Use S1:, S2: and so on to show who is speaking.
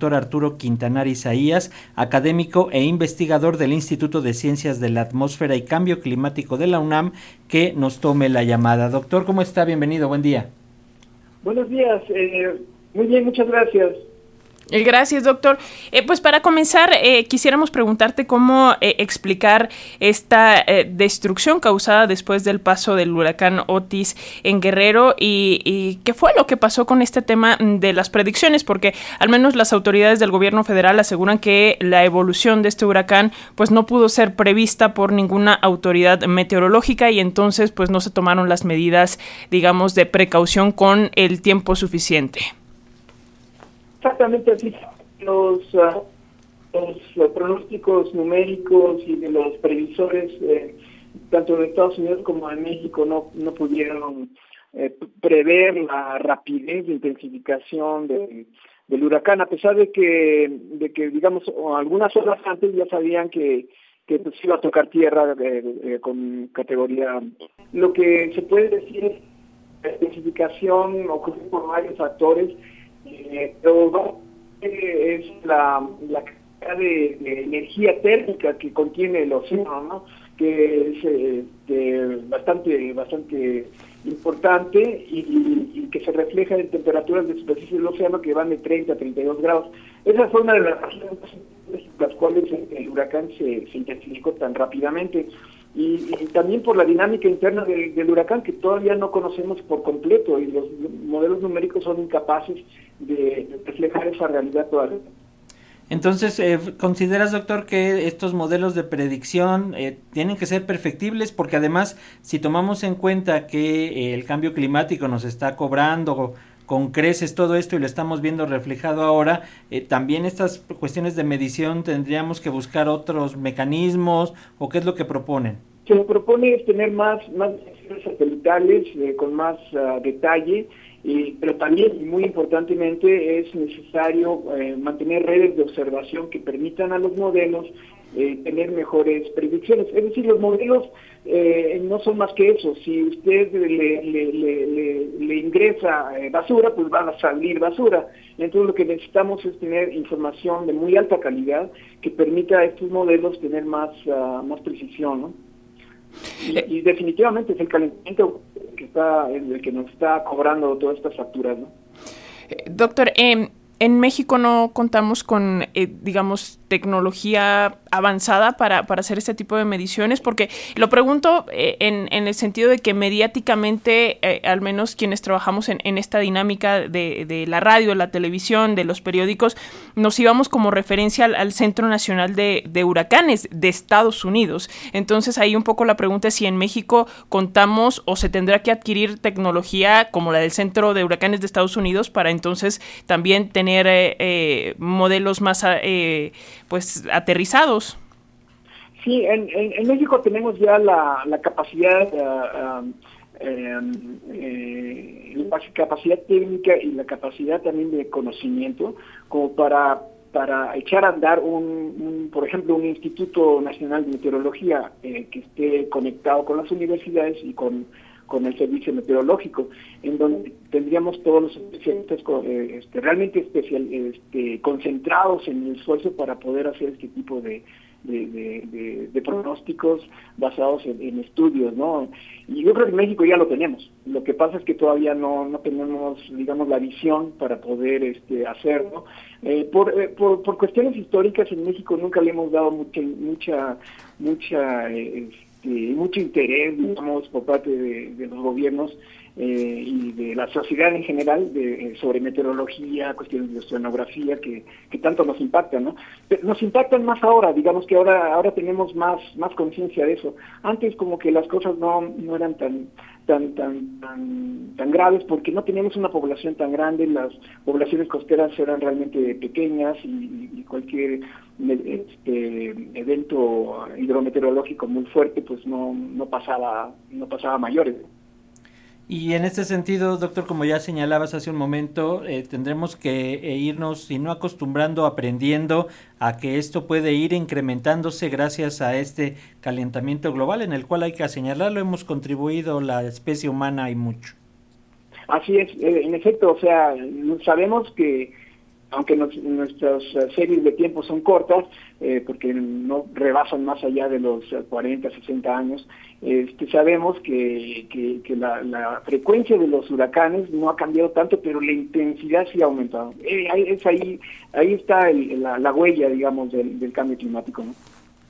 S1: doctor Arturo Quintanar Isaías, académico e investigador del Instituto de Ciencias de la Atmósfera y Cambio Climático de la UNAM, que nos tome la llamada. Doctor, ¿cómo está? Bienvenido, buen día.
S2: Buenos días, eh, muy bien, muchas gracias.
S3: Eh, gracias, doctor. Eh, pues para comenzar, eh, quisiéramos preguntarte cómo explicar esta destrucción causada después del paso del huracán Otis en Guerrero y, qué fue lo que pasó con este tema de las predicciones, porque al menos las autoridades del gobierno federal aseguran que la evolución de este huracán pues no pudo ser prevista por ninguna autoridad meteorológica y entonces pues no se tomaron las medidas, digamos, de precaución con el tiempo suficiente.
S2: Exactamente así. Los, ah, los pronósticos numéricos y de los previsores, eh, tanto en Estados Unidos como en México, no, no pudieron eh, prever la rapidez de intensificación del huracán, a pesar de que, de que digamos, algunas horas antes ya sabían que, que pues, iba a tocar tierra eh, con categoría. Lo que se puede decir es que la intensificación ocurrió por varios factores eh, es la, cantidad de, energía térmica que contiene el océano, ¿no? que es este, bastante bastante importante y, que se refleja en temperaturas de superficie del océano que van de 30 a 32 grados. Esa fue una de las razones por las cuales el huracán se, se intensificó tan rápidamente y, también por la dinámica interna del huracán que todavía no conocemos por completo y los modelos numéricos son incapaces de, reflejar esa realidad todavía.
S1: Entonces, eh, ¿consideras, doctor, que estos modelos de predicción eh, tienen que ser perfectibles? Porque además, si tomamos en cuenta que eh, el cambio climático nos está cobrando con creces todo esto y lo estamos viendo reflejado ahora, eh, también estas cuestiones de medición tendríamos que buscar otros mecanismos o qué es lo que proponen.
S2: Se propone es tener más, más satelitales eh, con más ah, detalle, pero también, y muy importantemente, es necesario eh, mantener redes de observación que permitan a los modelos eh, tener mejores predicciones. Es decir, los modelos eh, no son más que eso. Si usted le, le, ingresa eh, basura, pues va a salir basura. Entonces lo que necesitamos es tener información de muy alta calidad que permita a estos modelos tener más, ah, más precisión. ¿no? Y, definitivamente es el calentamiento que está el que nos está cobrando todas estas facturas. ¿no?
S3: Doctor, eh, en México no contamos con, eh, digamos, tecnología avanzada para, para, hacer este tipo de mediciones, porque lo pregunto eh, en, en, el sentido de que mediáticamente, eh, al menos quienes trabajamos en, en esta dinámica de, de, la radio, la televisión, de los periódicos, nos íbamos como referencia al, Centro Nacional de, de, Huracanes de Estados Unidos. Entonces ahí un poco la pregunta es si en México contamos o se tendrá que adquirir tecnología como la del Centro de Huracanes de Estados Unidos para entonces también tener eh, modelos más pues aterrizados.
S2: Sí, en, en, México tenemos ya la, la capacidad, uh, eh, la capacidad técnica y la capacidad también de conocimiento como para para echar a andar un, por ejemplo, un Instituto Nacional de Meteorología eh, que esté conectado con las universidades y con con el servicio meteorológico, en donde tendríamos todos los especialistas eh, este, realmente especial, este, concentrados en el esfuerzo para poder hacer este tipo de, de, pronósticos basados en, estudios, ¿no? Y yo creo que en México ya lo tenemos. Lo que pasa es que todavía no, no tenemos, digamos, la visión para poder este, hacerlo. Eh, por, eh, por, por, cuestiones históricas en México nunca le hemos dado mucha, mucha, mucha este, mucho interés, digamos, por parte de, los gobiernos eh, y de la sociedad en general de, sobre meteorología, cuestiones de oceanografía que, que tanto nos impactan, ¿no? nos impactan más ahora, digamos que ahora ahora tenemos más más conciencia de eso. Antes como que las cosas no, no eran tan tan, tan, tan, tan graves porque no teníamos una población tan grande, las poblaciones costeras eran realmente pequeñas y, cualquier este, evento hidrometeorológico muy fuerte pues no, no pasaba no pasaba mayores.
S1: Y en este sentido, doctor, como ya señalabas hace un momento, eh, tendremos que eh, irnos, si no acostumbrando, aprendiendo a que esto puede ir incrementándose gracias a este calentamiento global en el cual hay que señalarlo, hemos contribuido la especie humana y mucho.
S2: Así es, eh, en efecto, o sea, sabemos que aunque nuestras series de tiempo son cortas, porque no rebasan más allá de los 40, 60 años, este, sabemos que, que, la, frecuencia de los huracanes no ha cambiado tanto, pero la intensidad sí ha aumentado. es ahí, ahí está la, huella, digamos, del, del cambio climático. ¿no?